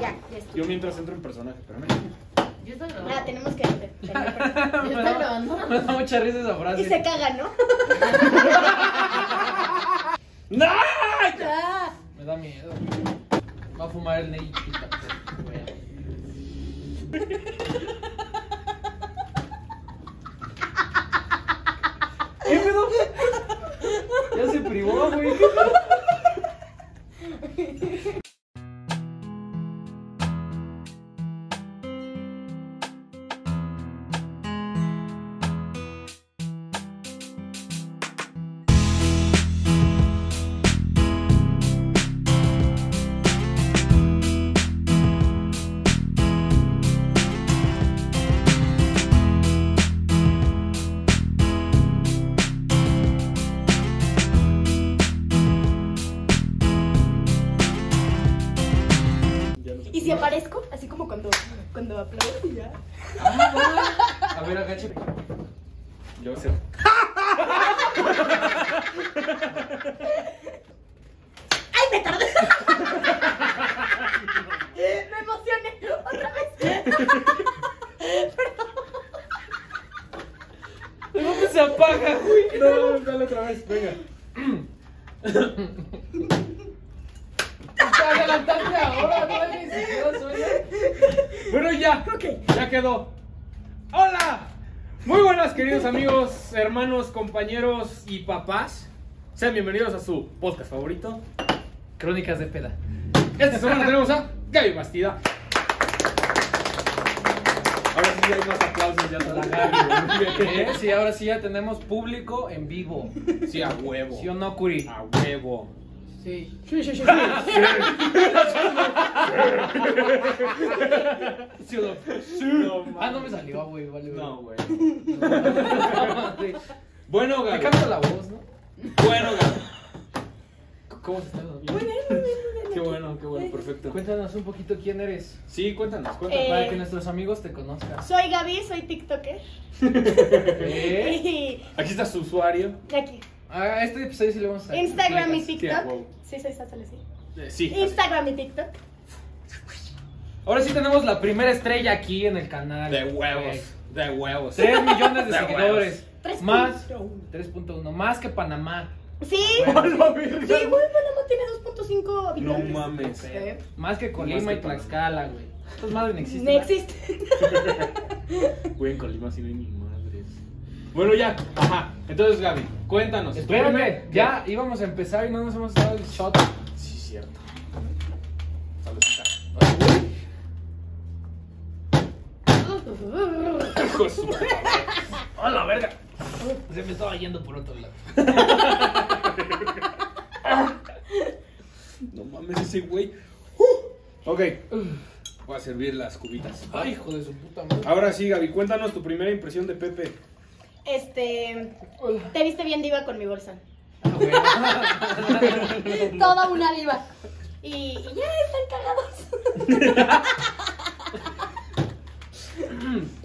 Ya, ya estoy. Yo mientras entro en personaje, espérame. Yo estoy Ah, grabando. tenemos que. Yo estoy grabando. Me da mucha risa esa frase. Y se caga, ¿no? ¡No! Ah, Me da miedo. Va a fumar el Ney. ¿Qué pedo? Ya se privó, güey. Dale otra vez, venga. Te adelantaste ahora, no ni siquiera suena. Bueno, ya. Ya quedó. ¡Hola! Muy buenas, queridos amigos, hermanos, compañeros y papás. Sean bienvenidos a su podcast favorito. Crónicas de peda. Esta semana tenemos a Gaby Bastida. Ahora sí hay más aplausos ya para Gaby. ¿Eh? Sí, ahora sí ya tenemos público en vivo. Sí, a huevo. ¿Sí o no, Curi? A huevo. Sí. Sí, sí, sí. ¿Sí no? No, Ah, no me salió, güey. Vale, No, güey. Sí. Bueno, Te Gaby. cambio la voz, ¿no? Bueno, Gaby. ¿Cómo estás? Muy bien, muy bien, muy bien. Qué bueno, qué bueno, perfecto. Cuéntanos un poquito quién eres. Sí, cuéntanos, cuéntanos. Eh, Para que nuestros amigos te conozcan. Soy Gaby, soy TikToker. ¿Eh? Aquí está su usuario. aquí. Ah, este episodio sí le vamos a Instagram y. Sí, TikTok. huevo. Sí, soy Sátale, sí. Eh, sí. Instagram y TikTok. Ahora sí tenemos la primera estrella aquí en el canal. De huevos. De huevos. 3 millones de, De seguidores. huevos. Más 3.1. 3.1. Más que Panamá. Sí, Bueno. sí, güey, Panamá tiene 2.5 No habitantes. mames. ¿Eh? Más que Colima y Tlaxcala, güey. Estas madres no existen. No ¿verdad? existe. Güey, en Colima sí no hay ni madres. Bueno, ya. Ajá. Entonces, Gaby, cuéntanos. ¿Tu Espérame, ya íbamos a empezar y no nos hemos dado el shot. Sí, cierto. Saludcita. Hijo de su madre. ¡A la verga! Se me estaba yendo por otro lado. No mames, ese güey. Uh. Ok. Voy a servir las cubitas. Ay, hijo de su puta madre. Ahora sí, Gaby, cuéntanos tu primera impresión de Pepe. Este. Te viste bien diva con mi bolsa. Ah, güey. Toda una diva. Y, y ya están cagados.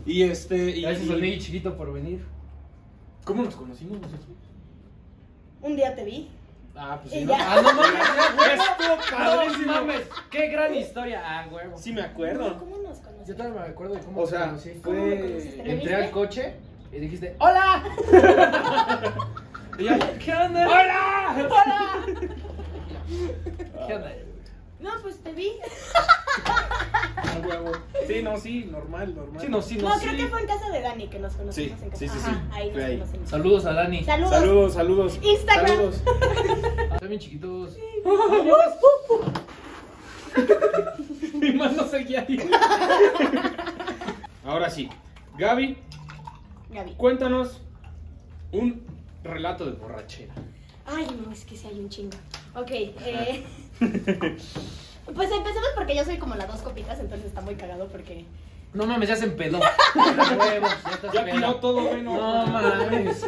Y este. Y, Gracias y- al niño chiquito por venir. ¿Cómo nos conocimos nosotros? Un día te vi. Ah, pues sí. Ah, no mames, Estuvo no padrísimo. mames. Qué gran historia. Ah, huevo. Sí, me acuerdo. ¿Cómo nos Yo conociste? todavía me acuerdo de cómo O te sea, conocí. ¿Cómo me fue. conociste? ¿Me Entré viste? al coche y dijiste, ¡Hola! y yo, ¿qué onda? ¡Hola! ¡Hola! ¿Qué onda? No, pues te vi. Ah, huevo. Sí, no, sí, normal, normal. Sí, no, sí, no, No, sí. creo que fue en casa de Dani que nos conocimos Sí, en casa. sí, sí, Ajá, sí. Ahí Fue nos ahí. conocimos. Saludos a Dani. Saludos. Saludos, saludos. Instagram. Saludos. Están bien chiquitos. Mi mano seguía ahí. Ahora sí. Gaby, Gaby. cuéntanos un relato de borrachera. Ay, no, es que sí hay un chingo. Ok, eh. Pues empecemos porque yo soy como las dos copitas, entonces está muy cagado porque. No mames, ya se empedó. Huevos, ya estás Ya peda. tiró todo, güey. No mames.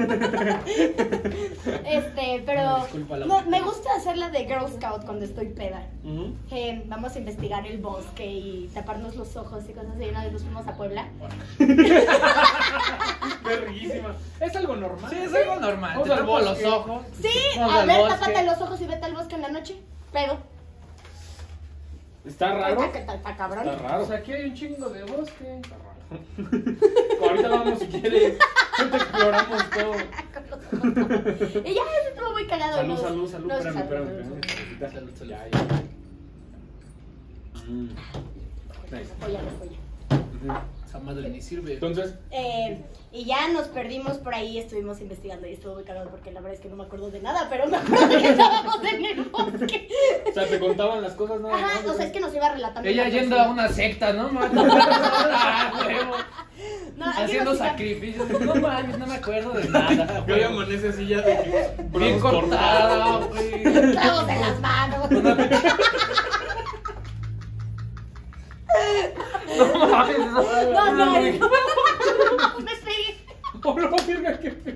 Este, pero. Disculpa, no, me gusta hacer la de Girl Scout cuando estoy peda. Ujú. Vamos a investigar el bosque y taparnos los ojos y cosas así. Una vez nos fuimos a Puebla. Verguísima. Es algo normal. Sí, es algo normal. Vamos Te al tapo los bosque. ojos. Sí, Vamos a al ver, bosque. tápate los ojos y vete al bosque en la noche. Pero. Está raro. Está, está- está cabrón. Está raro. O sea, aquí hay un chingo de bosque. Está raro. Ahorita vamos si quieres. Ahorita exploramos todo. Y ya, eso estuvo muy cagado. Salud, nos- salud, salud. Espérame, espérame. salud. Salud, salud. Ya, ya. Mm. Nice. Joya, joya. Ujú. Esa madre ni sirve. Entonces, Eh, y ya nos perdimos por ahí, estuvimos investigando y estuvo muy cagado porque la verdad es que no me acuerdo de nada, pero me acuerdo que estábamos en el bosque. o sea, te contaban las cosas más. Ajá, o sea, es que nos iba relatando. Ella yendo a una secta, ¿no? Ah. No, aquí Haciendo sacrificios. No mames, no me acuerdo de nada. Que hoy amanece así ya de que Bien cortados. güey. Clavos en las manos. No mames, no. No, no, no. Me pegué. Oh, no, verga, qué feo.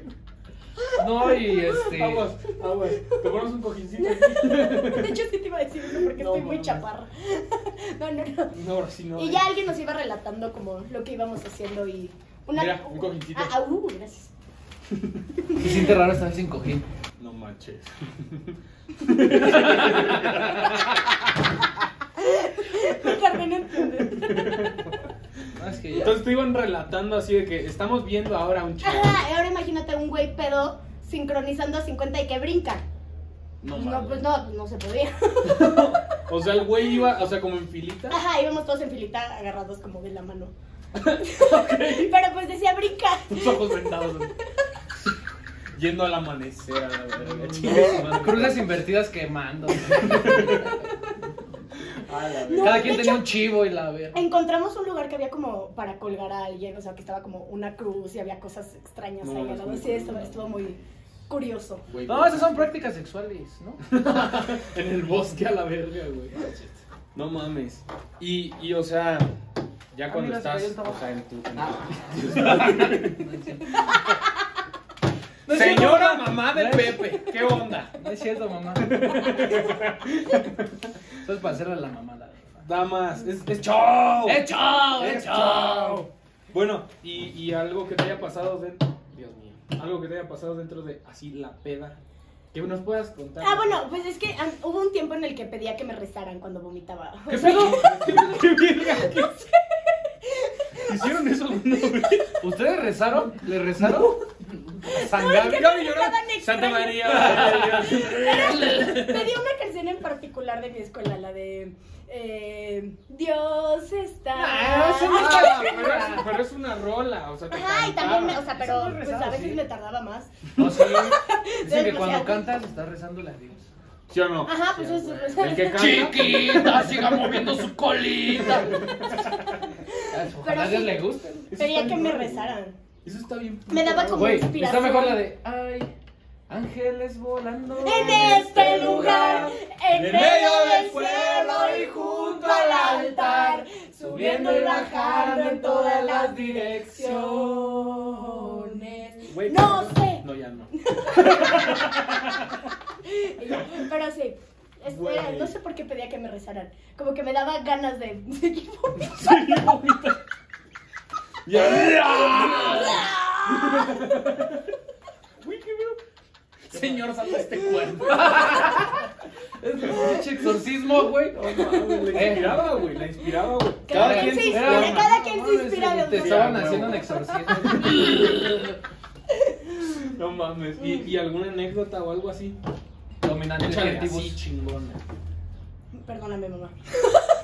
No, y este. Aguas, aguas. Te pones un cojincito aquí. De hecho, sí te iba a decir eso porque No, estoy muy chaparra. No, no, no. No, sí no. Y ya alguien nos iba relatando como lo que íbamos haciendo y... Una... Mira, un cojincito. Ah, uh, gracias. Se siente raro esta vez sin cojín. No manches. Carmen no entiende. No, es que ya. Entonces te iban relatando así de que estamos viendo ahora un chavo. Ajá, ahora imagínate un güey pedo sincronizando a 50 y que brinca. No, No, mames. pues no, no se podía. O sea, el güey iba, o sea, como en filita. Ajá, íbamos todos en filita agarrados como de la mano. Pero pues decía brinca. Tus ojos vendados. Yendo al amanecer a la verga. Cruces invertidas quemando. No, Cada quien hecho- tenía un chivo y la verga. Encontramos un lugar que había como para colgar a alguien, o sea, que estaba como una cruz y había cosas extrañas No, ahí es al lado. muy Sí, estuvo, cool. estuvo muy curioso. No, esas son prácticas sexuales, ¿no? En el bosque a la verga, güey. No mames. Y, y o sea, ya Ah, cuando estás, o sea, en tu. en Ah. tu- No es cierto, Señora mamá. mamá de No es- Pepe, ¿qué onda? No es cierto, mamá. Eso es para hacerle a la mamada. Damas, es, es show. ¡Hecho! Es show. Bueno, y, y algo que te haya pasado dentro. Dios mío. Algo que te haya pasado dentro de así la peda. Que nos puedas contar. Ah, bueno, pues es que hubo un tiempo en el que pedía que me rezaran cuando vomitaba. ¿Qué pedo? ¿Qué pedo? ¿Qué? ¿Qué? ¿Hicieron eso alguna vez? ¿Ustedes rezaron? ¿Le rezaron? San Gaby. Gaby lloró. Santa. María. Pedí una canción en particular de mi escuela, la de eh, Dios está. Ah, no Ah, pero, es, pero es una rola, o sea, te Ajá, y cantaba. también, me- o sea, pero pues, a veces sí. me tardaba más. No, sí. Dicen que cuando cantas estás rezándole a Dios. ¿Sí o no? Ajá, pues eso El que canta. Chiquita, siga moviendo su colita. Pero Ojalá a Dios sí. le guste. Está que me rezaran. Eso está bien. Me daba como Güey, inspiración. está mejor la de Ay, ángeles volando. En este lugar, en medio del cielo y junto al altar, subiendo y bajando en todas las direcciones. Güey, No pero- sé, No, ya no. pero sí. Espera, Güey. no sé por qué pedía que me rezaran. Como que me daba ganas de seguir. Uy, qué veo. Señor, salva este cuerpo. Es un pinche exorcismo, güey. No mames, la inspiraba, güey. La inspiraba, güey. Cada quien se inspira, cada quien se inspira de Te estaban haciendo un exorcismo. No mames. ¿Y, y alguna anécdota o algo así? Dominante Échale así, chingona. Perdóname, mamá.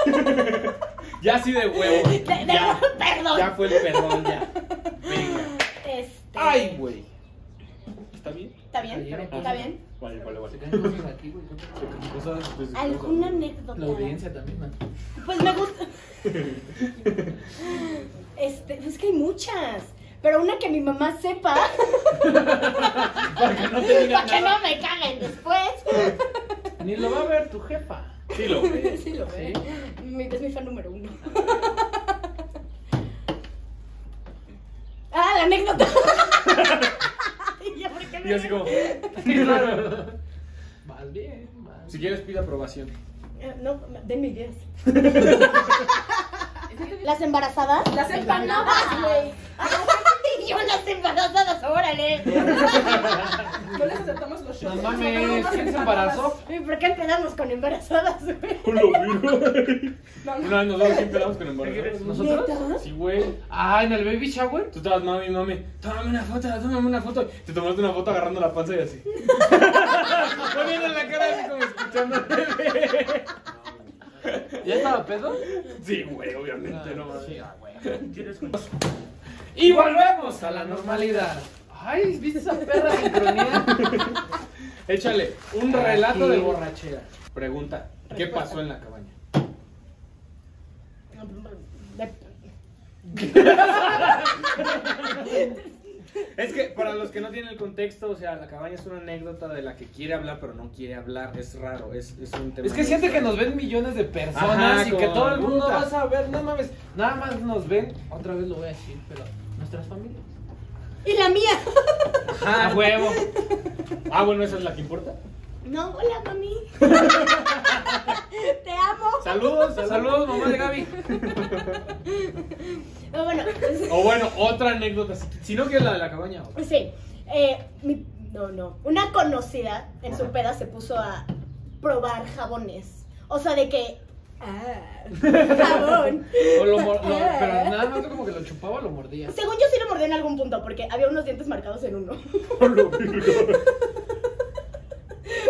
Ya así de huevo. De- de- Ya, perdón. ya fue el perdón, ya. Venga. Este, Ay, güey. ¿Está bien? ¿Está bien? ¿Está bien? Vale, vale, vale. pues, ¿Alguna anécdota? La audiencia también, man. Pues me gusta. Este, es que hay muchas. Pero una que mi mamá sepa. Para que no te digan Para que no me caguen después. Ni lo va a ver tu jefa. Sí lo ve. Sí, lo ve. Mi- es mi fan número uno. Ah, la anécdota. Ya, ¿por qué me- Y así como, Vas bien, vas si quieres pide aprobación. Eh, No, denme ideas. Las embarazadas. Las empanadas, güey. Ay, ¡Y unas embarazadas, órale! No les aceptamos los shots. No mames, ¿quién se embarazó? ¿Y por qué empezamos con embarazadas, güey? Una vez nos vamos siempre damos con embarazadas. ¿Nosotros? Sí, güey. Ah, en el baby shower. Tú estabas, mami, mami, tómame una foto, tómame una foto. Te tomaste una foto agarrando la panza y así. Poniendo la cara así como escuchando. ¿Ya estaba pedo? Sí, güey, obviamente, no mames. Sí, ah, güey. Y volvemos a la normalidad. Ay, ¿viste esa perra sincronía? Échale un relato de borrachera. Pregunta, ¿qué pasó en la cabaña? Es que para los que no tienen el contexto, o sea, la cabaña es una anécdota de la que quiere hablar, pero no quiere hablar. Es raro, es, es un tema. Es que siente que nos ven millones de personas Ajá, y que todo el mundo va a saber, no mames, nada más nos ven, otra vez lo voy a decir, pero nuestras familias. Y la mía. Ah, huevo. Ah, bueno, esa es la que importa. No, hola, mami. Te amo. Saludos, saludos. Saludos, mamá de Gaby. Bueno, pues, O bueno, otra anécdota. si- no, que es la de la cabaña. o- sí. Eh, mi- no, no. Una conocida en su peda se puso a probar jabones. O sea, de que. Ah, jabón. O lo mor- lo- pero nada más como que lo chupaba o lo mordía. Según yo sí lo mordí en algún punto, porque había unos dientes marcados en uno.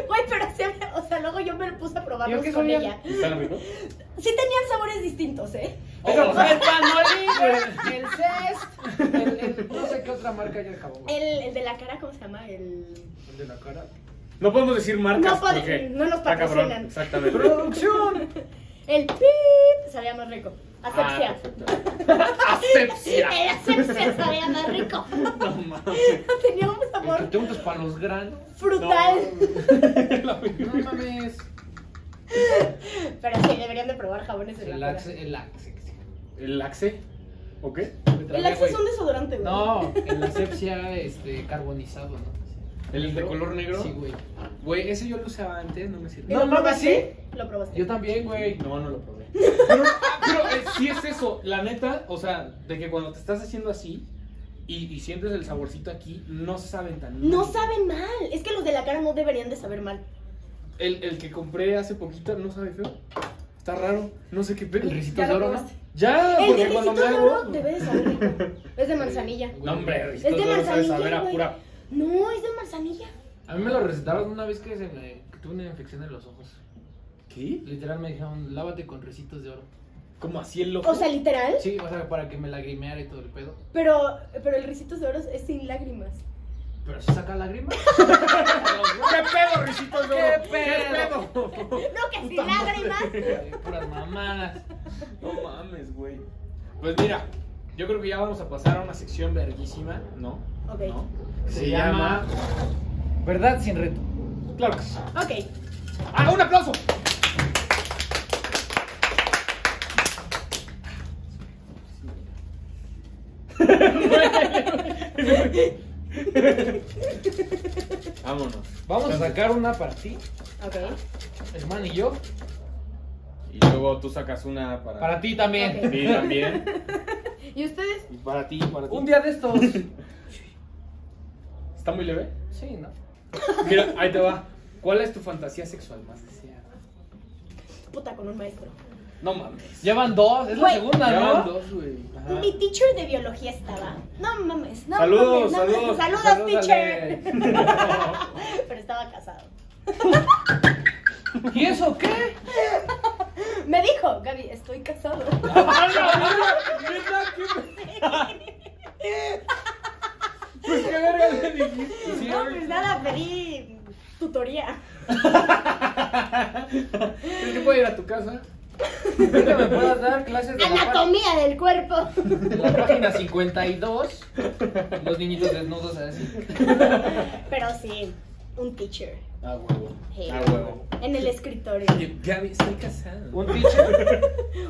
Güey, pero sí había- o sea, luego yo me puse a probarlos ¿Y qué con ella. ¿Y ¿Están ricos? Sí tenían sabores distintos, ¿eh? Pero Oh. el panolín, el Cest, el, el- no sé qué otra marca hay el jabón. El, el de la cara, ¿cómo se llama? El... El de la cara. No podemos decir marcas No porque no nos está cabrón. patrocinan. Exactamente. ¡Producción! El pip sabía más rico. Asepsia. Ah. Asepsia. El asepsia sabía más rico. No mames. Tenía un El que sabor te untas para los granos. frutal. No mames. Pero sí, deberían de probar jabones El la axe, el axe. ¿El Axe? ¿O qué? El Axe es un desodorante, güey. No, el asepsia este, carbonizado, ¿no? ¿El de color negro? Sí, güey. Güey, ese yo lo usaba antes, no me sirve. ¿Lo No mames, probaste? Lo probaste. Yo también, güey. No, no lo probé. Pero, pero eh, sí es eso, la neta, o sea, de que cuando te estás haciendo así y, y sientes el saborcito aquí, no saben tan mal. No saben mal. Es que los de la cara no deberían de saber mal. El, el que compré hace poquito no sabe feo. Está raro, no sé qué pedo. El risito de oro. Ya, El porque de cuando me hago. debe de saber rico. Es de manzanilla. No, hombre, Es Ricitos de Oro sabe saber a pura. No, es de manzanilla. A mí me lo recetaron una vez que, se me, que tuve una infección en los ojos. ¿Qué? Literal me dijeron, lávate con recitos de oro. Como así el loco. O sea, literal. Sí, o sea, para que me lagrimeara y todo el pedo. Pero, pero el Ricitos de Oro es sin lágrimas. Pero si saca lágrimas. ¿Qué pedo, Ricitos de Oro? ¿Qué pedo? No, que sin lágrimas. Eh, Puras mamadas. No mames, güey. Pues mira, yo creo que ya vamos a pasar a una sección verguísima, ¿no? Ok. ¿No? Se, llama Verdad sin reto. Claro que sí. Ok. ¡Ah, un aplauso! Vámonos. Vamos a sacar una para ti, Ok. hermano y yo. Y luego tú sacas una para, Para ti también. Ok. ti también. ¿Y ustedes? Y para ti, para ti. Un día de estos. ¿Está muy leve? Sí, ¿no? Mira, ahí te va. ¿Cuál es tu fantasía sexual más deseada? Puta con un maestro. No mames. Llevan dos, es la Güey. segunda, Llevan ¿no? dos, güey. Ajá. Mi teacher de biología estaba. No mames, no Saludos, mames, no saludos. mames. Saludos, Saludos, teacher. Pero estaba casado. ¿Y eso qué? Me dijo, Gaby, estoy casado. Pues qué verga le dijiste. Sí, No, pues nada, pedí tutoría. ¿Crees que puedo ir a tu casa? ¿Crees que me puedas dar clases de Anatomía del cuerpo. la página 52? Los niñitos desnudos así. Pero sí, un teacher. Ah, huevo. Hey. Ah, huevo. En el escritorio. Gaby, estoy casado. ¿Un teacher?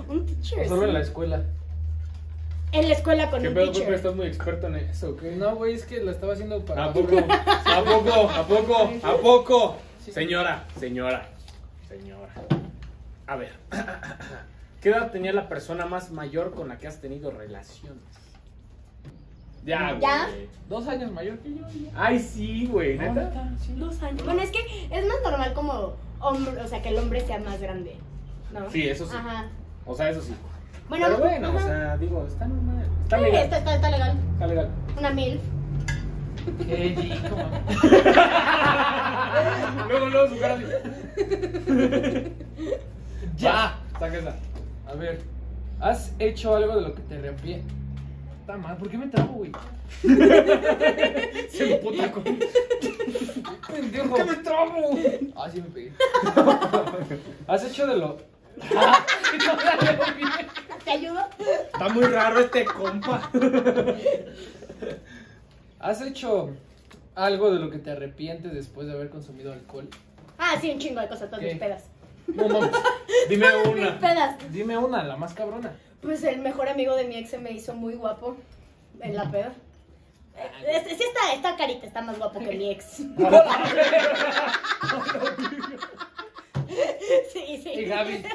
Un teacher. Solo sí. en la escuela. En la escuela con ¿Qué un pedo, teacher. ¿Estás muy experto en eso o qué? No, güey, es que la estaba haciendo para. ¿A poco? ¿A poco? ¿A poco? ¿A poco? Sí. Señora, señora, señora. A ver. ¿Qué edad tenía la persona más mayor con la que has tenido relaciones? Ya, güey. ¿Ya? Dos años mayor que yo. ya. Ay, sí, güey, No, neta. neta, sí. Dos años. Bueno, es que es más normal como hombre, o sea, que el hombre sea más grande. ¿No? Sí, eso sí. Ajá. O sea, eso sí. Bueno, Pero bueno, o sea, digo, está normal. Está Sí, legal. está, está, está legal. Está legal. Una mil. Qué luego, luego su cara así. Ya. Saca esa. A ver, ¿has hecho algo de lo que te arrepientes? Está mal, ¿por qué me trabo, güey? Se emputa con. Pendejo. ¿Qué me trabo? Ah, sí me pegué. ¿Has hecho de lo. Ah, no. ¿Te ayudo? Está muy raro este compa. ¿Has hecho algo de lo que te arrepientes después de haber consumido alcohol? Ah, sí, un chingo de cosas, todas ¿Qué? mis pedas. No mames. Dime una. pedas. Dime una, la más cabrona. Pues el mejor amigo de mi ex se me hizo muy guapo en la peda. Eh, sí está, está carita, está más guapo que mi ex. Sí, sí. Y Gaby.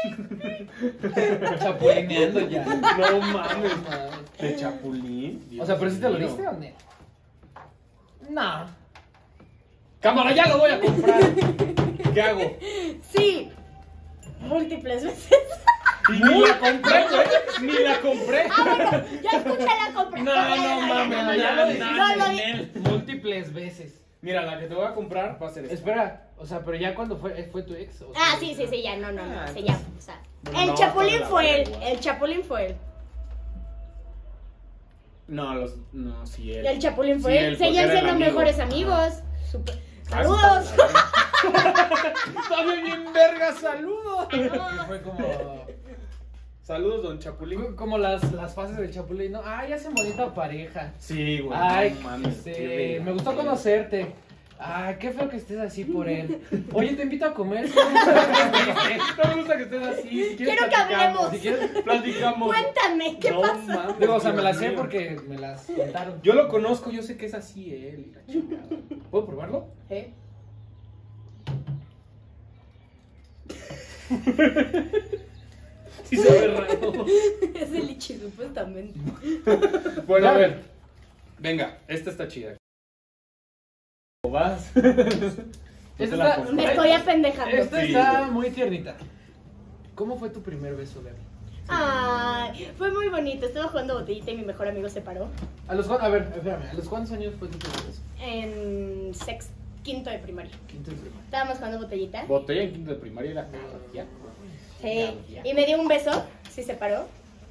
Chapulineando ya. No mames. mames. De chapulín. O sea, pero si te lo diste o no? No. Cámara, ya lo voy a comprar. ¿Qué hago? Sí. Múltiples veces. Y ni la compré, güey. Ni la compré. Ah, bueno, ya escuché la compra. No, no mames, no, ya no, lo. Múltiples veces. Mira, la que te voy a comprar va a ser esta. Espera, o sea, pero ya cuando fue, fue tu ex. ¿o Ah, sí? sí, sí, sí, ya, no, no, no, Ah, sí, ya, o sea. El no, chapulín fue él, el chapulín fue él. No, los. No, sí, él. El chapulín fue Sí, él. Seguían siendo amigo. mejores amigos. Super- Ah, Saludos. Está bien, verga, saludos. Fue como. Saludos, don Chapulín. Como las, las fases del chapulín, ¿no? Ay, hacen bonita pareja. Sí, güey. Ay, no mames. este, qué me gustó conocerte. Ay, qué feo que estés así por él. Oye, te invito a comer. ¿Qué me No me gusta que estés así. Si Quiero que hablemos. Si quieres, platicamos. Cuéntame, ¿qué no, pasa? Mames, Digo, o sea, me las sé porque me las contaron. Yo lo conozco, yo sé que es así él. chingada. ¿Puedo probarlo? ¿Eh? Sí se ve raro. Es el lichi, supuestamente. Bueno, a ver. Venga, esta está chida. ¿O vas? La está-. Me estoy apendejando. Esta Sí, está muy tiernita. ¿Cómo fue tu primer beso, Gaby? Ay, fue muy bonito. Estaba jugando botellita y mi mejor amigo se paró. A los a ver, espérame, ¿a los cuántos años fue tu primer beso? En sex, quinto de primaria. Quinto y primario. Estábamos jugando botellita. Botella en quinto de primaria era ya. Sí. Y me dio un beso. Sí, se paró.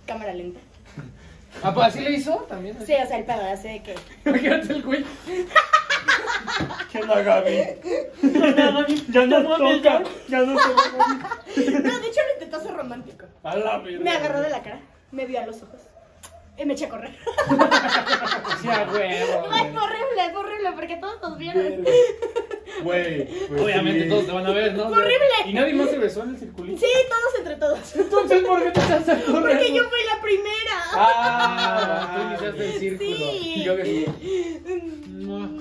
Cámara lenta. Ah, pues así le hizo también. Sí, o sea, el pedo hace de que. Imagínate el güey. ¿Qué onda, Gaby? Ya no toca. Ya no toca. No, de hecho lo intentó hacer romántico. A la verga. Me agarró de la cara, me vio a los ojos. Y me eché a correr. Sí, a huevo. Ay, fue horrible, fue horrible, porque todos nos vieron. Güey. pues Obviamente sí. todos te van a ver, ¿no? ¿Y ¡Horrible! nadie más se besó en el circulito? Sí, todos entre todos. Entonces, ¿por qué te estás corriendo? Porque yo fui la primera. Ah, tú iniciaste el círculo. Sí. Y yo que No, no,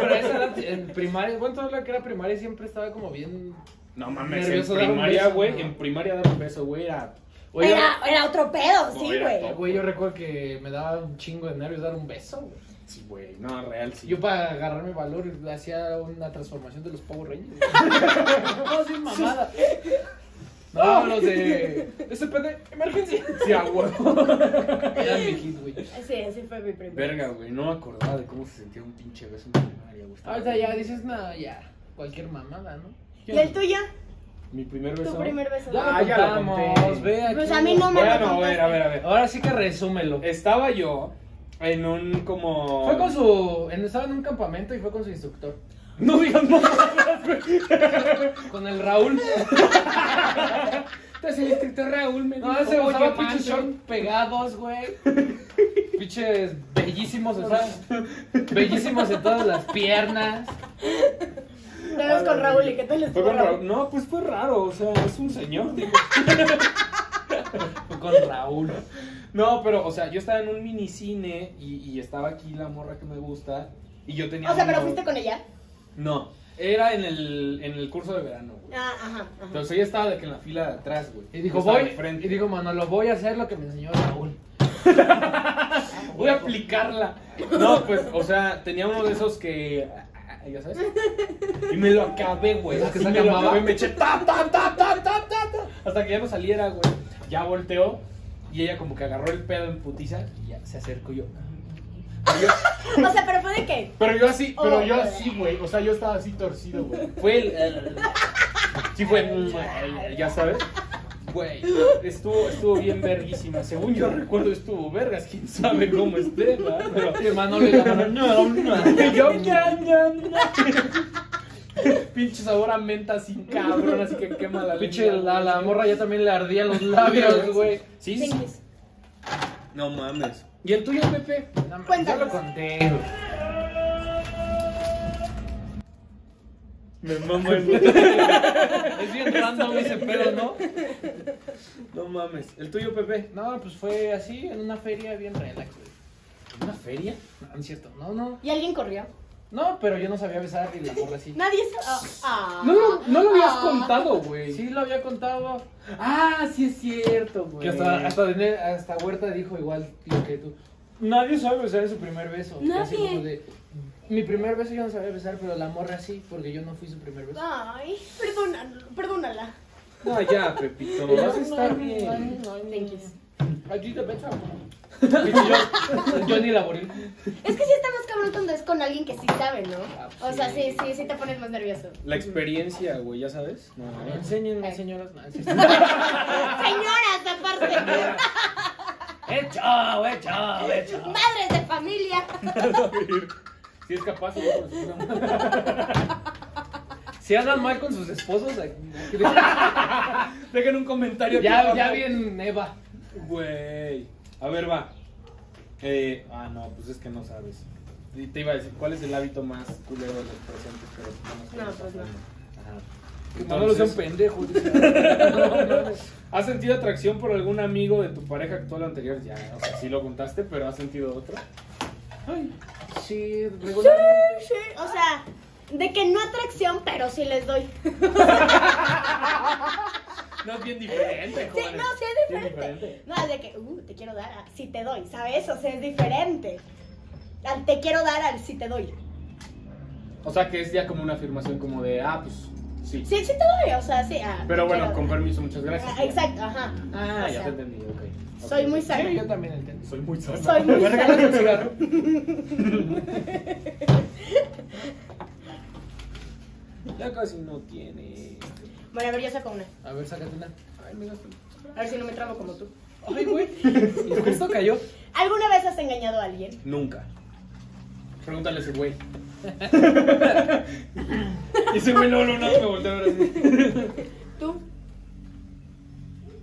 pero esa era en primaria. Bueno, todo lo que era primaria siempre estaba como bien. No mames, Nervioso en un primaria, beso, güey, ¿no? en primaria dar un beso, güey, era... Era, era otro pedo, sí, era güey. güey, yo recuerdo que me daba un chingo de nervios dar un beso, güey. Sí, güey, no, real, sí. Yo para agarrarme valor hacía una transformación de los Power Rangers. no, sin mamada. No, los de. Ese pende. Emergencia. Sí, a huevo. Eran mi hit, güey. Sí, así fue mi primer. Verga, güey, no me acordaba de cómo se sentía un pinche beso en primaria, güey. Estaba Ahorita ya dices, no, ya. Cualquier mamada, ¿no? ¿Y el tuyo? Mi primer Tu beso. primer beso. Ya Ah, ya lo contamos, conté. ve aquí. Pues a mí no me lo Bueno, a ver, a ver, a ver. Ahora sí que resúmelo. Estaba yo en un como... Fue con su. en- Estaba en un campamento y fue con su instructor. No digas no. Con el Raúl. Entonces el instructor Raúl me No, dijo, "Oye, usaba pinches Pancho". short pegados, güey. Pinches bellísimos, o sea, bellísimos en todas las piernas. Una vez con Raúl y qué tal Fue estuvo con Raúl? Raúl. No, pues fue raro, o sea, es un señor. digo. Fue con Raúl. No, pero, o sea, yo estaba en un minicine y, y estaba aquí la morra que me gusta y yo tenía... O sea, pero fuiste con ella. No, era en el, en el curso de verano, güey. Ah, ajá, ajá. Entonces ella estaba de que en la fila de atrás, güey. Y dijo, voy. Y dijo, mano, lo voy a hacer lo que me enseñó Raúl. Voy a aplicarla. No, pues, o sea, tenía uno de esos que. ¿Ya sabes? Y me lo acabé, güey. ¿Esos que sacan me lo acabé, me eché ta, ta, ta, ta, ta, ta, ta, Hasta que ya no saliera, güey. Ya volteó. Y ella como que agarró el pedo en putiza. Y ya se acercó yo. Pero yo, O sea, pero fue de qué? pero yo así, pero Oh, yo güey. así, güey. O sea, yo estaba así torcido, güey. Fue el. el- sí, fue. el- Ya sabes. Güey, estuvo, estuvo bien verguísima. Según yo recuerdo, estuvo vergas. Quién sabe cómo esté, ¿verdad? Pero. Mi hermano le llama. No, no. Yo. Pinche sabor a menta así, cabrón, así que quema la Pinche, la, la morra ya también le ardían los labios, güey. Sí. No mames. ¿Y el tuyo, Pepe? No, mames. Yo lo conté, Me mama el... Es bien random ese pedo, ¿no? No mames. ¿El tuyo, Pepe? No, pues fue así, en una feria bien relax, güey. ¿Una feria? No, no es cierto. No, no. ¿Y alguien corrió? No, pero yo no sabía besar y la morra así. Nadie sa- ah, ah. No, lo- no lo habías Ah. contado, güey. Sí, lo había contado. Ah, sí es cierto, güey. Que hasta, hasta, hasta Huerta dijo igual que tú. Nadie sabe besar en su primer beso. Así Nadie. como de, mi primer beso yo no sabía besar, pero la morra sí, porque yo no fui su primer beso. Ay, perdónala, perdónala. No, ya, Pepito. Vas a estar bien. Tinkis. Allí te beso. Pinche yo, yo ni laboré. Es que sí está más cabrón cuando es con alguien que sí sabe, ¿no? Ah, O sea, sí. sí, sí, te pones más nervioso. La experiencia, güey, ¿ya sabes? No, Enséñenme, Eh. señoras. No, sí. Señoras, aparte. Hecho, hecho, hecho. Madres de familia. Si es capaz, güey. Si andan mal con sus esposos, Dejen un comentario. ya, aquí ya bien Eva. Güey. A ver, va. Eh, ah, no, pues es que no sabes. Y Te iba a decir, ¿cuál es el hábito más culero de los presentes? Pero no, No, sé. pues no. Ajá. No, no sean pendejos. ¿has sentido atracción por algún amigo de tu pareja actual o anterior? Ya, o sea, sí lo contaste, pero ¿has sentido otro? Ay, sí, regularmente. Sí, o sea, de que no atracción, pero sí les doy. No, es bien diferente, Sí, jóvenes. no, sí es Bien diferente. No, es de que, uh, te quiero dar, a, sí te doy, ¿sabes? O sea, es diferente. Al te quiero dar, al sí te doy. O sea, que es ya como una afirmación como de, ah, pues, sí. Sí, sí doy, o sea, sí. ah, Pero bueno, quiero con permiso, muchas gracias. Ah, Exacto, ajá. Ah, O ya sea, te entendí, ok. Ok. Soy muy Sí, sana. yo también entiendo. Soy muy sano. Soy muy ¿Me sana. cigarro? Ya casi no tiene. Bueno, a ver, yo saco una. A ver, sácate una. Ay, mira. A ver si no me trabo como tú. Ay, güey. Y justo cayó. ¿Alguna vez has engañado a alguien? Nunca. Pregúntale a ese güey. y ese güey no, no, no, me volteó a ver así. ¿Tú?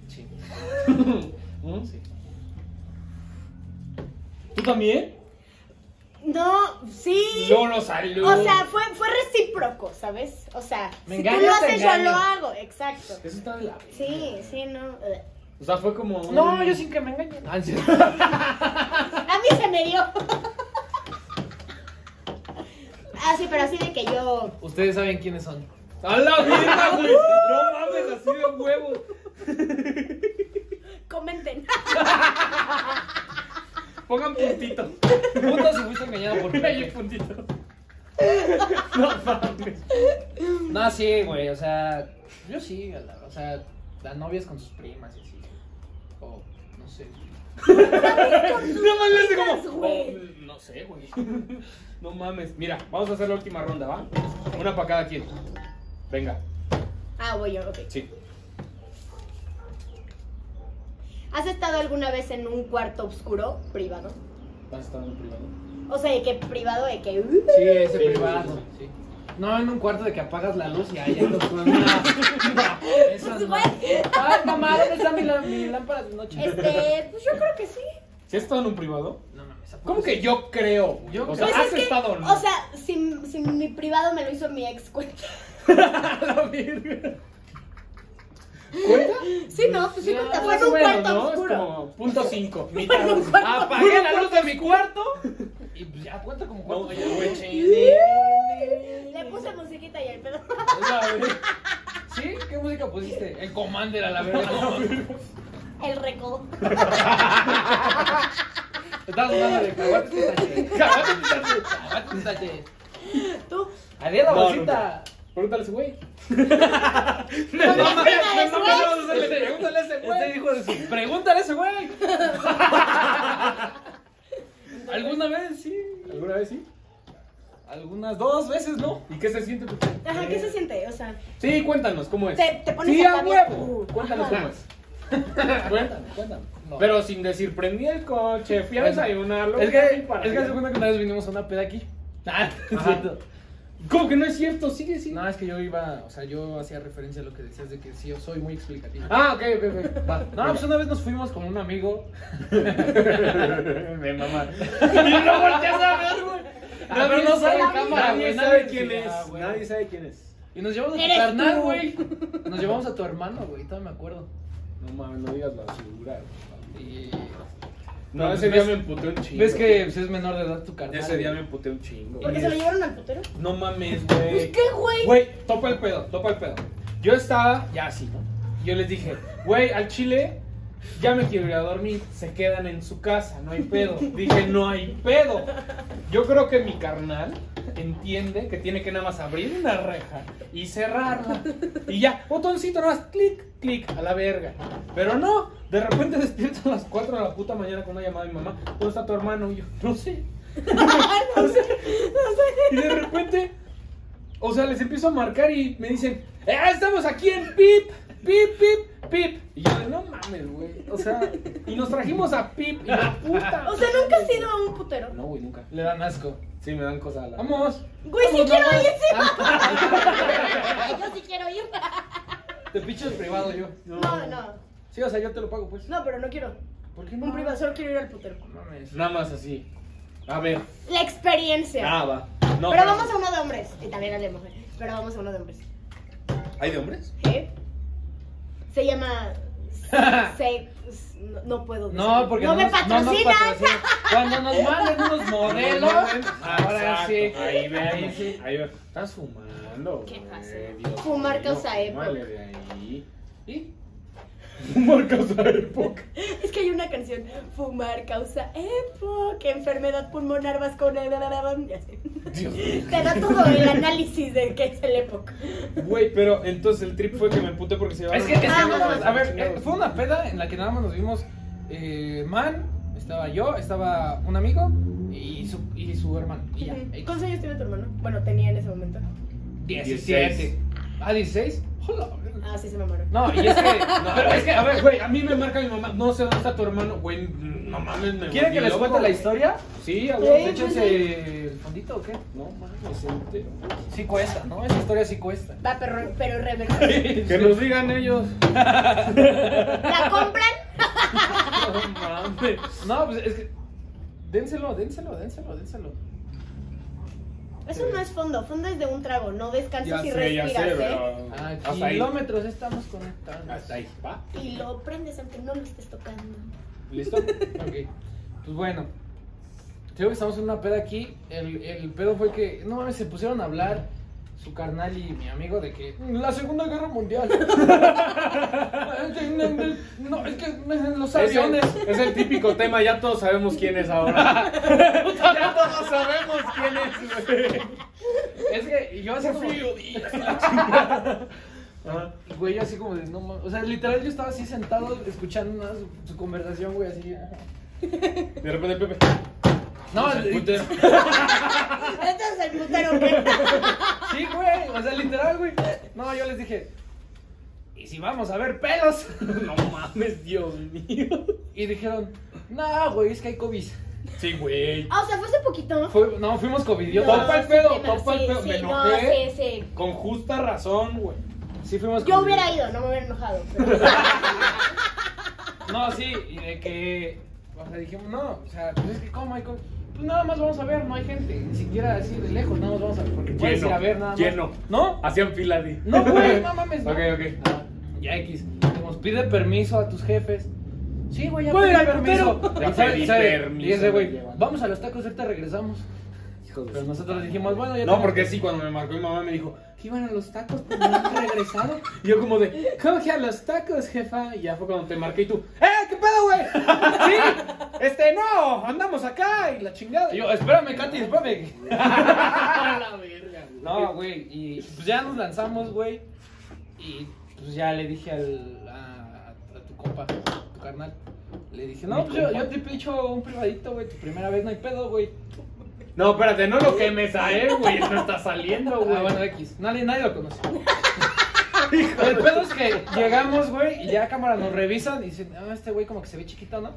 Sí. ¿Mm? Sí. ¿Tú también? No, sí. No lo salió. O sea, fue, fue recíproco, ¿sabes? O sea, Me si tú engañas, lo te haces, yo lo hago. Exacto. Eso está de la. Sí, sí, no. O sea, fue como. No, yo sin que me engañen. Ah. A mí se me dio. Ah, sí, pero así de que yo. Ustedes saben quiénes son. ¡A la vida, güey! No mames, así de huevos. Comenten. Pongan puntito. Punto si fuiste engañado por Pepe. puntito. No mames. No, sí, güey, o sea, yo sí, o sea, las novias con sus primas y así. O, no sé. No como. sé, güey. No mames. Mira, vamos a hacer la última ronda, ¿va? Una para cada quien. Venga, Ah, voy yo, ok. sí. ¿Has estado alguna vez en un cuarto oscuro privado? ¿Vas a estar en privado? O sea, de que privado, de que. uh, Sí, ese Sí, privado, sí. No en un cuarto de que apagas la luz y ahí andas con una. No, esas no. Güey. Ay, mamá, ¿dónde está mi, lá- mi lámpara de noche? Este, pues yo creo que sí. ¿Sí has estado en un privado? No mames, ¿a poco ¿Cómo que sí? yo creo? güey? Yo o sea, creo. Pues has es que, estado o no. O sea, si, si mi privado me lo hizo mi ex cuenta. la virgen. ¿Cuenta? Sí, no, pues sí cuenta. Fue en un menos, cuarto ¿no? Es oscuro. como punto cinco. Cuarto Apagué la luz de mi cuarto y pues ya cuenta como cuarto. No, ya, güey. Le puse musiquita y el pedo. ¿Sí? ¿Qué música pusiste? El Commander a la verdad. El recodo. Estamos hablando de caguates. Caguates pistache. Caguates pistache. Tú. Adiós la No, bolsita. Pregúntale a ese güey. No, no, Este, Pregúntale a ese güey. Este hijo de su. Pregúntale a ese güey. ¿Alguna vez? Sí. ¿Alguna vez sí? Algunas dos veces, ¿no? ¿Y qué se siente? tu- Ajá, ¿qué se siente? O sea, Sí, cuéntanos, ¿cómo es? te, te pones Sí, a huevo. Cuéntanos ajá. cómo es. Cuéntanos, cuéntanos. No. Pero sin decir, prendí el coche, fui a desayunarlo. Es que, es que hace cuenta que una vez vinimos a una peda aquí. Ah. ¿Cómo que no es cierto? Sigue, sigue. No, es que yo iba, o sea, yo hacía referencia a lo que decías de que sí, yo soy muy explicativo. Ah, ok, ok, ok. Va. No, pues una vez nos fuimos con un amigo. Me mamá. y no volteas a ver, güey. Ah, pero no sale sabe- cámara, Nadie sabe quién es. ah. Nadie sabe quién es. Y nos llevamos a tu carnal, güey. Nos llevamos a tu hermano, güey. Todavía me acuerdo. No mames, no digas basura. Y. No, pues ese día me emputé un chingo. Ves que pues, es menor de edad tu carnal. Ese día me emputé un chingo. ¿Por qué se lo llevaron al putero? No mames, Pues güey. qué, güey. Güey, topa el pedo, topa el pedo. Yo estaba ya así, ¿no? Yo les dije, güey, al chile ya me quiero ir a dormir. Se quedan en su casa, no hay pedo. Dije, no hay pedo. Yo creo que mi carnal entiende que tiene que nada más abrir una reja y cerrarla. Y ya, botoncito, nada más, clic, clic, a la verga. Pero no, de repente despierto a las 4 de la puta mañana con una llamada de mi mamá. ¿Dónde está tu hermano? Y yo, no sé. no sé, Y de repente, o sea, les empiezo a marcar y me dicen, ¡eh, estamos aquí en Pip! ¡Pip, pip, pip! Y yo, de, no mames, güey. O sea, y nos trajimos a Pip y la puta. O sea, nunca has ido a un putero. No, güey, nunca. Le dan asco. Sí, me dan cosas a la. Vamos. Güey, sí Vamos, quiero ir, sí. Ah, Yo sí quiero ir. Te picho el privado yo. No, no. Sí, o sea, yo te lo pago, pues. No, pero no quiero. ¿Por qué Un privado, solo quiero ir al putero. No mames. Nada más así. A ver. La experiencia. Ah, va. No, pero vamos a uno de hombres. Y también al de mujer. Pero vamos a uno de hombres. ¿Hay de hombres? ¿Eh? Se llama. Se, no, no puedo decir. No, porque no, me nos- no nos patrocinan. patrocinan. Cuando nos manden unos modelos, ahora sí. Ahí ve, Ahí sí. Ahí ve. Estás fumando. ¿Qué pasa? Fumar causa época. fúmale de ahí. ¿Y? Fumar causa época. Es que hay una canción. Fumar causa época. Enfermedad pulmonar vascular. Ya sé. Dios Te da todo el análisis de qué es el época. Güey, pero entonces el trip fue que me emputé porque se llevaron. Es que, es que, Ah, no, no, no, a ver, eh, fue una peda en la que nada más nos vimos eh, Man, estaba yo, estaba un amigo y su, y su hermano. Y ya. Ujú. ¿Cuántos años tiene tu hermano? Bueno, tenía en ese momento. 17. Ah, 16. Hola. Ah, sí, se me amaron. No, y es que. No, pero es que, a ver, güey, a mí me marca mi mamá. No sé dónde está tu hermano. Güey, no mames, me ¿Quieren que les loco, cuente la güey. historia? Sí, a huevo. Échense el fondito o qué? No mames, entero. Sí cuesta, ¿no? Esa historia sí cuesta. Va, pero, pero. Que nos digan ellos. ¿La compran? No mames. No, pues es que. Dénselo, dénselo, dénselo, dénselo. Eso no es fondo. Fondo es de un trago. No descansas Ya y sé, ya respiras, sé, ¿eh? pero. A Hasta ahí. kilómetros estamos conectados. Hasta ahí. ¿Va? Y lo prendes aunque no lo estés tocando. ¿Listo? Ok. Pues bueno. Creo que estamos en una peda aquí. El, el pedo fue que, no mames, se pusieron a hablar su carnal y mi amigo de que la Segunda Guerra Mundial. no, es que los Es el, aviones. es el típico tema, ya todos sabemos quién es ahora. ya todos sabemos quién es, güey. Es que yo así como, Ajá. güey, yo así como de, no mames. O sea, literal yo estaba así sentado escuchando una- su, su conversación, güey, así. De repente, Pepe. No, el putero. Este es el putero que. Sí, güey, o sea, literal, güey. No, yo les dije, ¿y si vamos a ver pelos? No mames, Dios mío. Y dijeron, no, güey, es que hay COVID. Sí, güey. Ah, o sea, fue hace poquito. Fue- no, fuimos COVID. Topa el pedo, sí, topa el sí, pedo. sí, Me no, enojé. sí, sí. Con justa razón, güey. Sí, fuimos Yo hubiera ido, no me hubiera enojado. pero- No, sí, y de que, o sea, dijimos, no, o sea, pues es que, ¿cómo hay COVID? Pues nada más vamos a ver, no hay gente, ni siquiera así de lejos, nada más vamos a ver, porque puedes Lleno, ir a ver nada más. lleno. ¿No? Hacían fila de. No, güey, no mames, no. Ok, ok. Ah, ya X. Dijimos, pide permiso a tus jefes. Sí, güey, ya al permiso. Ya pedí sabe- permiso, Y ese güey, vamos a los tacos, ahorita regresamos. Pero nosotros dijimos, bueno, ya No, porque sí, cuando me marcó mi mamá me dijo, ¿que iban a los tacos? ¿Pero no han regresado? Y yo como de, ¿cómo que a los tacos, jefa? Y ya fue cuando te marqué y tú, ¡eh, qué pedo, güey. Sí. Este, no, andamos acá y la chingada. Y yo, espérame, Katy, espérame. A la verga, güey. No, güey, y pues ya nos lanzamos, güey. Y pues ya le dije al, a, a tu compa, a tu carnal. Le dije, no, pues yo, yo te picho un privadito, güey. Tu primera vez no hay pedo, güey. No, espérate, no lo quemes a él, güey. No está saliendo, güey. Ah, bueno, X. Nadie, nadie lo conoce. El pedo es que llegamos, güey, y ya cámara nos revisan y dicen, ah, este güey como que se ve chiquito, ¿no?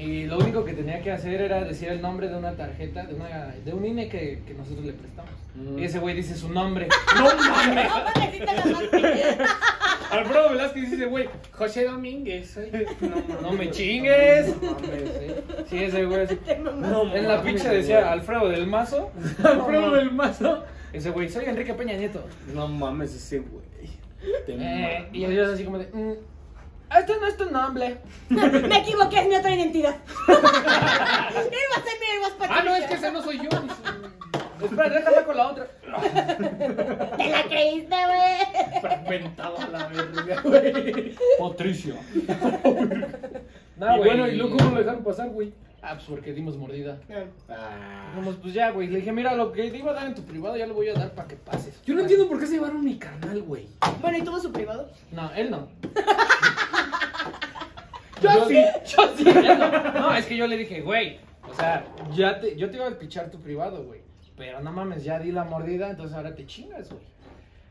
Y lo único que tenía que hacer era decir el nombre de una tarjeta, de, una, de un INE que, que nosotros le prestamos. Mm. Y ese güey dice su nombre. No mames. Alfredo Velázquez dice, güey, José Domínguez. soy". No, No me chingues. No mames, eh. Sí, ese güey así. No En la pinche decía Alfredo del Mazo. Alfredo del Mazo. Ese güey, soy Enrique Peña Nieto. No mames, ese güey. Eh, y yo así como de, mm, este no es tu nombre. Me equivoqué, es mi otra identidad. Iba a ser mi Ah, no, es que ese no soy yo. Espera, déjala con la otra. Te la creíste, güey. Fragmentada la verga, güey. Patricio. y bueno, ¿y luego cómo lo dejaron pasar, güey? Ah, pues porque dimos mordida. Ah. Dijimos, pues ya, güey. Le dije, mira, lo que te iba a dar en tu privado ya lo voy a dar para que pases. Yo no entiendo por qué se llevaron mi carnal, güey. Bueno, ¿y tuvo su privado? No, él no. Yo sí. Yo sí, no. No, es que yo le dije, güey, o sea, ya te, yo te iba a pichar tu privado, güey. Pero no mames, ya di la mordida, entonces ahora te chingas, güey.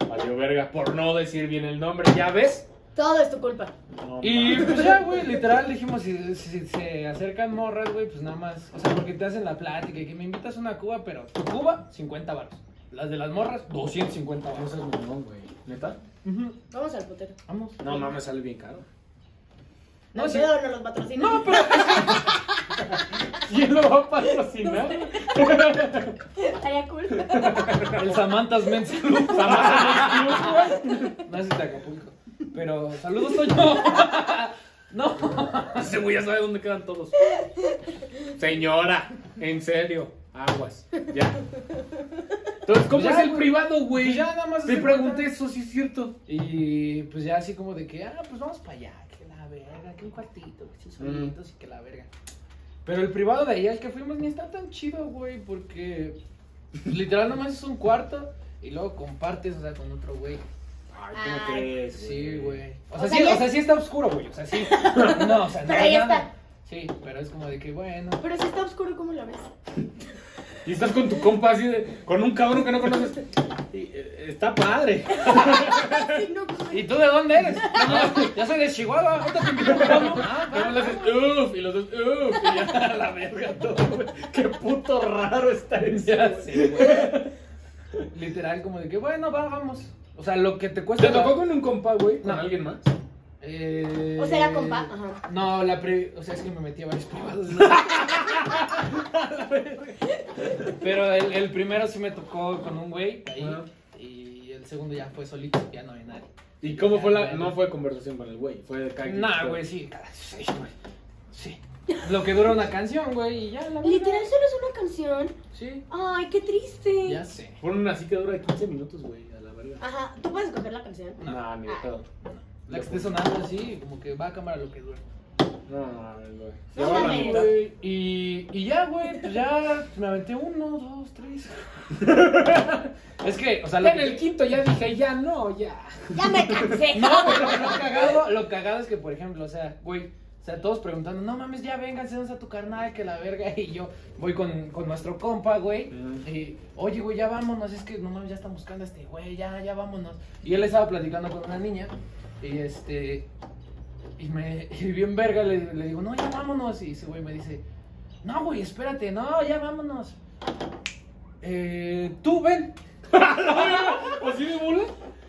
Valió verga por no decir bien el nombre, ¿ya ves? Todo es tu culpa. No, Y pues ya, güey, literal dijimos, si, si se acercan morras, güey, pues nada más, o sea, porque te hacen la plática y que me invitas a una cuba, pero tu cuba, 50 baros. Las de las morras, 250 No baros. seas mamón, güey. ¿Neta? Ujú, Vamos al putero. Vamos. No mames, sale bien caro. No, sí. no los patrocina. No, pero ¿Quién lo va a patrocinar? Estaría cool. el Samantha's Men's Club. Samantha's Men's Club. No es de Acapulco. Pero saludos, Toño. No. Ese güey ya sabe dónde quedan todos. Señora, en serio, aguas, ya. Entonces, ¿cómo Ya, es el privado, güey? Pues ya nada más Te pregunté cuenta. eso, sí es cierto. Y pues ya así como de que, ah, pues vamos para allá, verga, que un cuartito, que sus solitos y que la verga. Pero el privado de ahí al que fuimos ni está tan chido, güey, porque literal nomás es un cuarto y luego compartes, o sea, con otro güey. Ay, ¿cómo ¿cómo crees? Sí, güey. O, O sea, sí, ya o sea, sí está oscuro, güey. O sea, sí. No, o sea, no Pero ahí nada. está. Sí, pero es como de que, bueno. Pero si está oscuro, ¿cómo lo ves? Y estás con tu compa así de, con un cabrón que no conoces. Y, eh, está padre. ¿Y tú de dónde eres? Ya soy de Chihuahua. Ahorita te invito a. Ah, Pero le haces, uff, y los dos, uff, y ya la verga todo. Qué puto raro está eso. Güey. Literal, como de que, bueno, va, vamos. O sea, lo que te cuesta. ¿Te tocó con un compa, güey? ¿Con alguien más? Eh... O sea, era compa, ajá. No, la pri... O sea, es que me metí a varios privados. Pero el, el primero sí me tocó con un güey ahí. Y el segundo ya fue solito, ya no había nadie. ¿Y cómo fue la.? No fue conversación con el güey, fue de quien. Nah, güey, sí, cada- sí, güey. Sí. Lo que dura una canción, güey, y ya la verdad. Literal, solo es una canción. Sí. Ay, qué triste. Ya sé. Fueron una así que dura 15 minutos, güey, a la verga. Ajá, ¿tú puedes escoger la canción? No. Nah, ni de pedo. La que esté sonando así, como que va a cámara lo que dura. No, no, güey. No Ya va la mames. mitad. Güey, Y, y ya, güey, pues ya me aventé uno, dos, tres. es que, o sea, lo En que- el quinto ya dije, ya no, ya. Ya me cansé. No, güey, lo, lo cagado, lo cagado es que, por ejemplo, o sea, güey, sea, todos preguntando, no mames, ya vénganse, ¿dónde está tu carnal? Que la verga. Y yo voy con, con nuestro compa, güey. Y, oye, güey, ya vámonos, es que no mames, ya están buscando a este güey, ya, ya vámonos. Y él estaba platicando con una niña. Y este. Y me. Y bien verga le, le digo, no, ya vámonos. Y ese güey me dice, no, güey, espérate, no, ya vámonos. Eh, tú ven. ¿Así bola?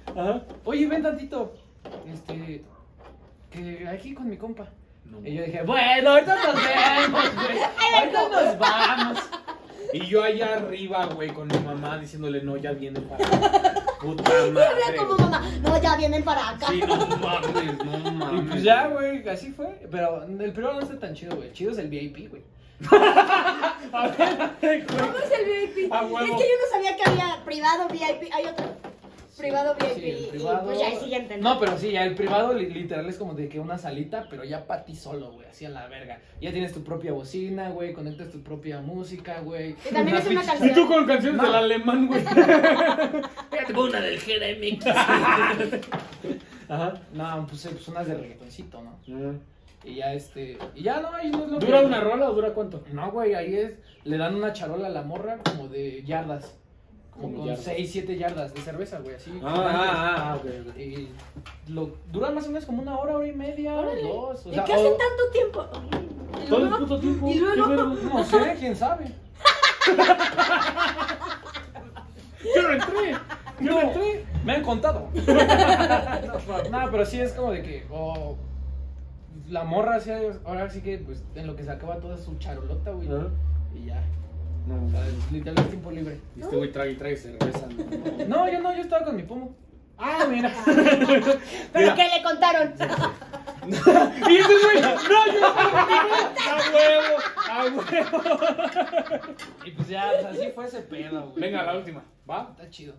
Ajá. Oye, ven tantito. Este. Que aquí con mi compa. No. Y yo dije, bueno, ahorita nos vemos, güey. Ahorita nos vamos. Y yo allá arriba, güey, con mi mamá diciéndole, no, ya viene para Puta Y habla madre. como mamá. No, ya vienen para acá. Sí, no mames, no Y mames. pues ya, güey, así fue. Pero el primero no está tan chido, güey. El chido es el VIP, güey. A ver, güey. ¿Cómo es el VIP? A huevo. Es que yo no sabía que había privado, VIP. Hay otro. Privado VIP. Sí, el y privado. pues ya el siguiente, No, pero sí, ya el privado li- literal es como de que una salita, pero ya para ti solo, güey, así a la verga. Ya tienes tu propia bocina, güey, conectas tu propia música, güey. Y también es una canción. Y tú con canciones No. del alemán, güey. Fíjate, pongo una del GDMX. Ajá. no, pues, eh, pues unas de reggaetoncito, ¿no? Y ya este. Y ya no, ahí no es lo ¿Dura que- una rola o dura cuánto? No, güey, ahí es. Le dan una charola a la morra como de yardas. Como con yardas. 6, 7 yardas de cerveza, güey, así. Ah, ah, ah, ok, ok. Y lo, dura más o menos como una hora, hora y media, Órale. dos. O ¿Y sea, qué hacen o- tanto tiempo? Y Todo el luego- puto tiempo. y luego- Qué. No sé, quién sabe. Yo no entré. Yo no entré. Me han contado. no, no, pero sí es como de que. oh, la morra, sí, ahora sí que, pues, en lo que se acaba toda su charolota, güey. Ajá. Y ya. No, O sea, literal es tiempo libre. Y este güey trae y trae cerveza. ¿no? No, yo no, yo estaba con mi pomo. Ah, mira. ¿Pero Mira. qué le contaron? Y este güey, no, yo a huevo, a huevo. Y pues ya, pues, así fue ese pedo, güey. Venga, la última, ¿va? Está chido.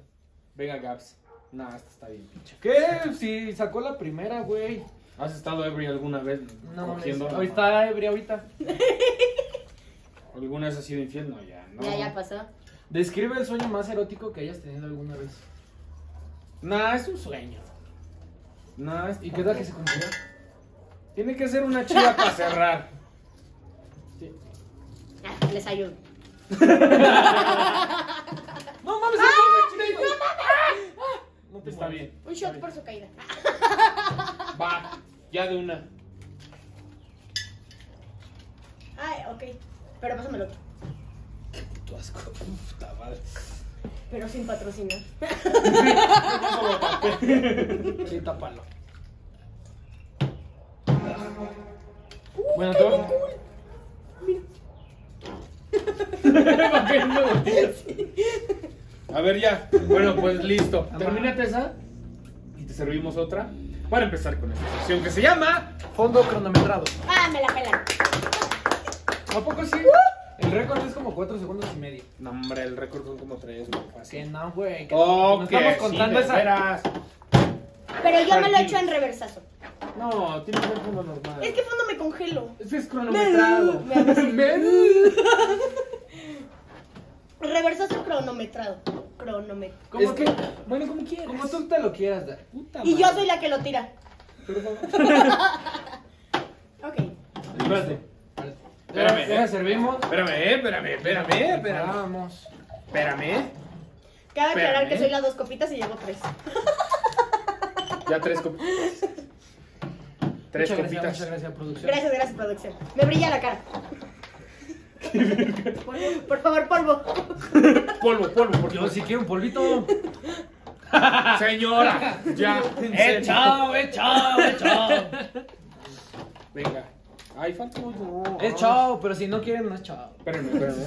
Venga, Gaps. Nah, esta está bien, pinche. ¿Qué? Si sacó la primera, güey. ¿Has estado ebrio alguna vez No, cogiendo? mames, ahorita está ebria ahorita. ¿Alguna vez has sido infiel? No, ya, no. Ya, ya pasó. Describe el sueño más erótico que hayas tenido alguna vez. Nah, es un sueño. Nah, es... ¿Y qué tal que se cumplió? Tiene que ser una chida para cerrar. Ah, les ayudo. No mames, no te Está bien. Un shot por su caída. Va, ya de una. Ay, ok. Pero pásamelo. Tu asco, puta madre. Pero sin patrocinar. Sí, tápalo. Bueno, todo. Va cayendo gotitas. A ver, ya. Bueno, pues listo. Termínate esa. Y te servimos otra. Para empezar con esta sección que se llama. Fondo cronometrado. Ah, me la pelan. ¿A poco sí? El récord es como 4 segundos y medio. No, hombre, el récord son como tres, güey. Que Fácil. no, güey. que Oh, no que estamos sí, contando esa. veras. Pero yo me lo hecho en reversazo. No, tiene que ser fondo normal. Es que fondo me congelo. Es cronometrado. Me hago así. ¿Ves? Reversazo cronometrado. Cronometrado. ¿Cómo Es que, tú- bueno, como quieras. Como tú te lo quieras dar. Puta Y yo madre. soy la que lo tira. Perdón. Ok. Espérate. Espérame, Ya servimos. Espérame, espérame, espérame, espérame. Vamos. Espérame. Cabe aclarar Espérame. que soy las dos copitas y llevo tres. Ya tres copitas. Tres muchas gracias, copitas. muchas gracias, producción. Gracias, gracias, producción. Me brilla la cara. Por favor, polvo. Polvo, polvo, por Yo sí quiero un polvito. Señora, ya. en ¡Eh, serio. chao, eh, chao, eh, chao! Venga. Ay, falta. Es chao, pero si no quieren, no es chao. Espérame, espérame.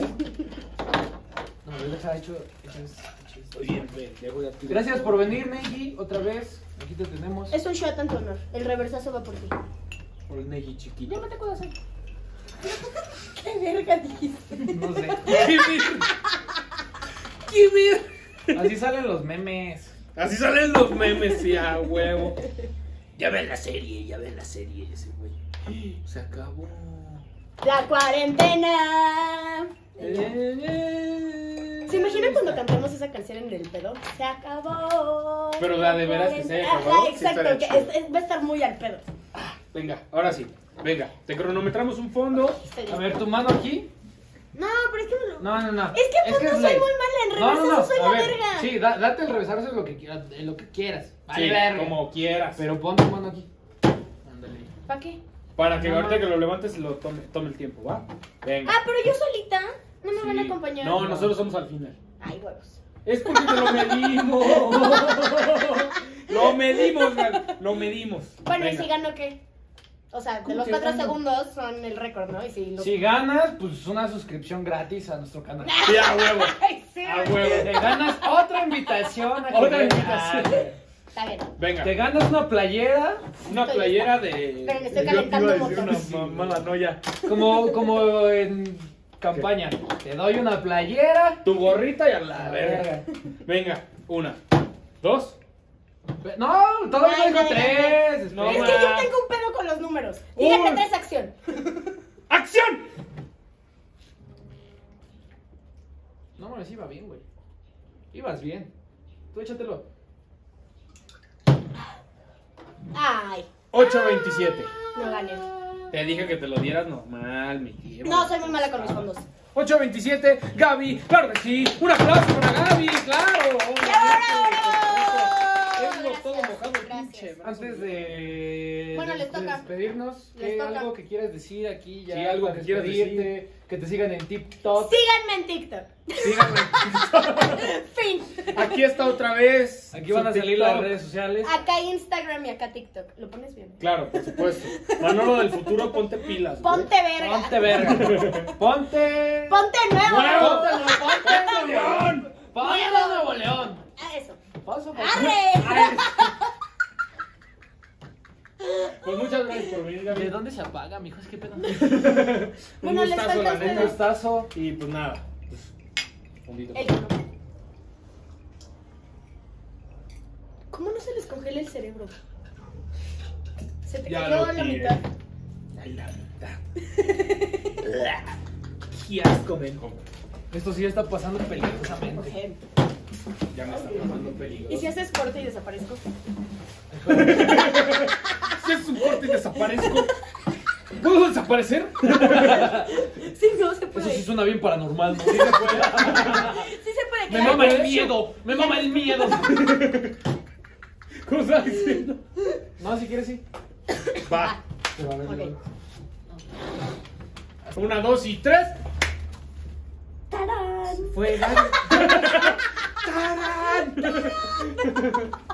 No, yo les ha hecho. hecho es- hecho es- Estoy bien, pendejo, Gracias por venir, Neji, otra vez. Aquí te tenemos. Es un shot en tu honor. El reversazo va por ti. Por el Neji chiquito. Ya no te puedo hacer. ¿Qué verga dijiste? No sé. ¡Qué bien! ¡Qué bien! Así salen los memes. Así salen los memes, sí, a huevo. Ya ven la serie, ya ven la serie ese güey. Se acabó. La cuarentena. ¿Se imaginan cuando cantamos esa canción en el pedo? Se acabó. Pero la de veras que se haya Ajá, acabado, sí exacto, que es- es- va a estar muy al pedo. Venga, ahora sí. Venga, te cronometramos un fondo. A ver, tu mano aquí. No, pero es que me lo- No, no, no. Es que pues, no soy ley. muy mala en No, no, reversazo, no. soy A la ver, verga. sí, da- date el reversazo en lo que quieras. En lo que quieras. Vale, Sí, verga. como quieras. Pero pon tu mano aquí. Ándale. ¿Para qué? Para que No, ahorita no. que lo levantes lo tome, tome el tiempo, ¿va? Venga. Ah, pero yo solita. No me van a acompañar. No, nosotros somos al final. Ay, huevos. Es porque te lo medimos. lo medimos, lo medimos. Bueno, ¿y si gano qué? O sea, de ¿Cómo los cuatro gano? segundos son el récord, ¿no? Y si los... Si ganas, pues una suscripción gratis a nuestro canal. Sí, a huevo. Ay, sí. A Te huevo. ganas otra invitación a Otra invitación. Está bien. Venga. Te ganas una playera Una Estoy playera lista. de. Pero estoy yo te iba a calentando decir. Una mamada, no ya. como, como en campaña. Te doy una playera. Tu gorrita y a la verga. ver. Venga, una, dos, No, todavía Ay, no digo no, tres. no, es que yo tengo un pedo con los números. Dígame Uy. tres acción. ¡Acción! No mames, iba bien, güey. Ibas bien. Tú échatelo. Ay, 8.27. no gané. Te dije que te lo dieras normal, mi tío. No, soy muy mala con los fondos. 8.27, Gaby, claro que sí. Un aplauso para Gaby, claro. Todo mojado pinche. Antes de, Bueno, de- les de toca. despedirnos, Les ¿qué- toca. algo que quieras decir aquí ya Sí, algo para que quieras despedirte, que te sigan en TikTok. Síganme en TikTok. Síganme. Fin. Aquí está otra vez. Aquí van a salir TikTok. las redes sociales. Acá Instagram y acá TikTok. ¿Lo pones bien? Claro, por supuesto. Manolo del futuro, ponte pilas. güey. Ponte verga. Ponte verga. Ponte. Ponte nuevo. ¡Nuevo! Ponte Nuevo- Ponte Nuevo León. Ponte Nuevo León. Ah, eso. Paso, paso. ¡Arre! Pues muchas gracias por venir, Gaby. ¿De dónde se apaga, mijo? Es que pedo. Un Bueno, gustazo, la a Un neta. ustedes. gustazo. Y pues nada. Pues, fondito. El ¿Cómo no se les congela el cerebro? Se te Ya cayó a la mitad. Ay, la mitad. Qué asco, men. Esto sí está pasando peligrosamente. Ya me está pasando peligro. ¿Y si haces corte y desaparezco? Si es un corte y desaparezco. ¿Puedo desaparecer? Sí, no se puede. Eso sí suena bien paranormal, ¿no? Sí se puede. Me claro. mama el miedo. Me mama el miedo. ¿Cómo estás diciendo? No, si quieres sí. Va. Se va a ver. Ok. Una, dos y tres. ¡Tarán! Fue Gaby. ¡Tarán!